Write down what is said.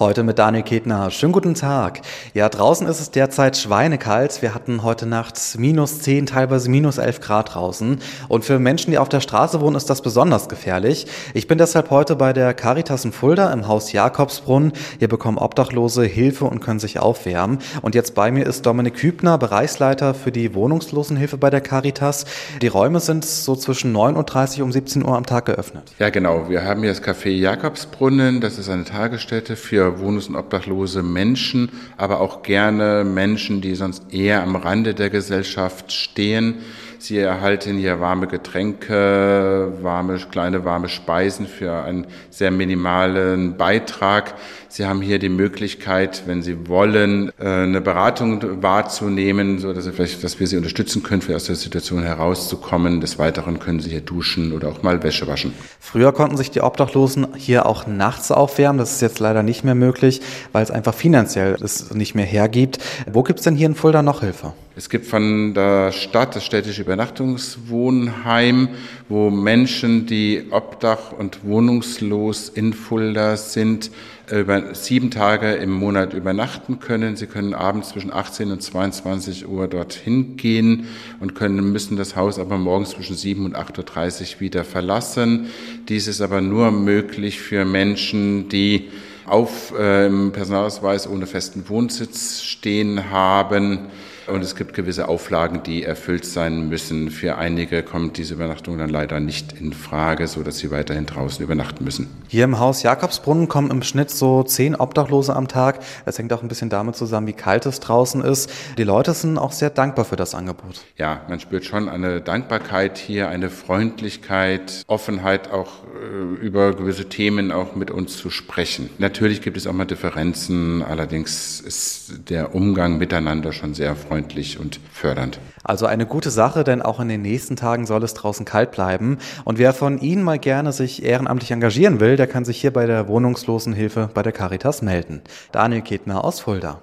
Heute mit Daniel Ketner. Schönen guten Tag. Ja, draußen ist es derzeit schweinekalt. Wir hatten heute Nacht minus 10, teilweise minus 11 Grad draußen. Und für Menschen, die auf der Straße wohnen, ist das besonders gefährlich. Ich bin deshalb heute bei der Caritas in Fulda im Haus Jakobsbrunn. Hier bekommen Obdachlose Hilfe und können sich aufwärmen. Und jetzt bei mir ist Dominik Hübner, Bereichsleiter für die Wohnungslosenhilfe bei der Caritas. Die Räume sind so zwischen 9.30 Uhr und 17 Uhr am Tag geöffnet. Ja, genau. Wir haben hier das Café Jakobsbrunnen. Das ist eine Tagesstätte für wohnungs- und obdachlose Menschen, aber auch gerne Menschen, die sonst eher am Rande der Gesellschaft stehen. Sie erhalten hier warme Getränke, warme, kleine warme Speisen für einen sehr minimalen Beitrag. Sie haben hier die Möglichkeit, wenn Sie wollen, äh, eine Beratung wahrzunehmen, so dass Sie vielleicht, dass wir Sie unterstützen können, für aus der Situation herauszukommen. Des Weiteren können Sie hier duschen oder auch mal Wäsche waschen. Früher konnten sich die Obdachlosen hier auch nachts aufwärmen. Das ist jetzt leider nicht mehr möglich, weil es einfach finanziell es nicht mehr hergibt. Wo gibt es denn hier in Fulda noch Hilfe? Es gibt von der Stadt das städtische Übernachtungswohnheim, wo Menschen, die obdach- und wohnungslos in Fulda sind, über sieben Tage im Monat übernachten können. Sie können abends zwischen 18 und 22 Uhr dorthin gehen und können, müssen das Haus aber morgens zwischen 7 und 8.30 Uhr wieder verlassen. Dies ist aber nur möglich für Menschen, die auf äh, Personalausweis ohne festen Wohnsitz stehen haben und es gibt gewisse Auflagen, die erfüllt sein müssen. Für einige kommt diese Übernachtung dann leider nicht in Frage, so dass sie weiterhin draußen übernachten müssen. Hier im Haus Jakobsbrunnen kommen im Schnitt so zehn Obdachlose am Tag. Das hängt auch ein bisschen damit zusammen, wie kalt es draußen ist. Die Leute sind auch sehr dankbar für das Angebot. Ja, man spürt schon eine Dankbarkeit hier, eine Freundlichkeit, Offenheit auch äh, über gewisse Themen auch mit uns zu sprechen. Natürlich gibt es auch mal Differenzen, allerdings ist der Umgang miteinander schon sehr freundlich freundlich und fördernd. Also eine gute Sache, denn auch in den nächsten Tagen soll es draußen kalt bleiben. Und wer von Ihnen mal gerne sich ehrenamtlich engagieren will, der kann sich hier bei der Wohnungslosenhilfe bei der Caritas melden. Daniel Ketner aus Fulda.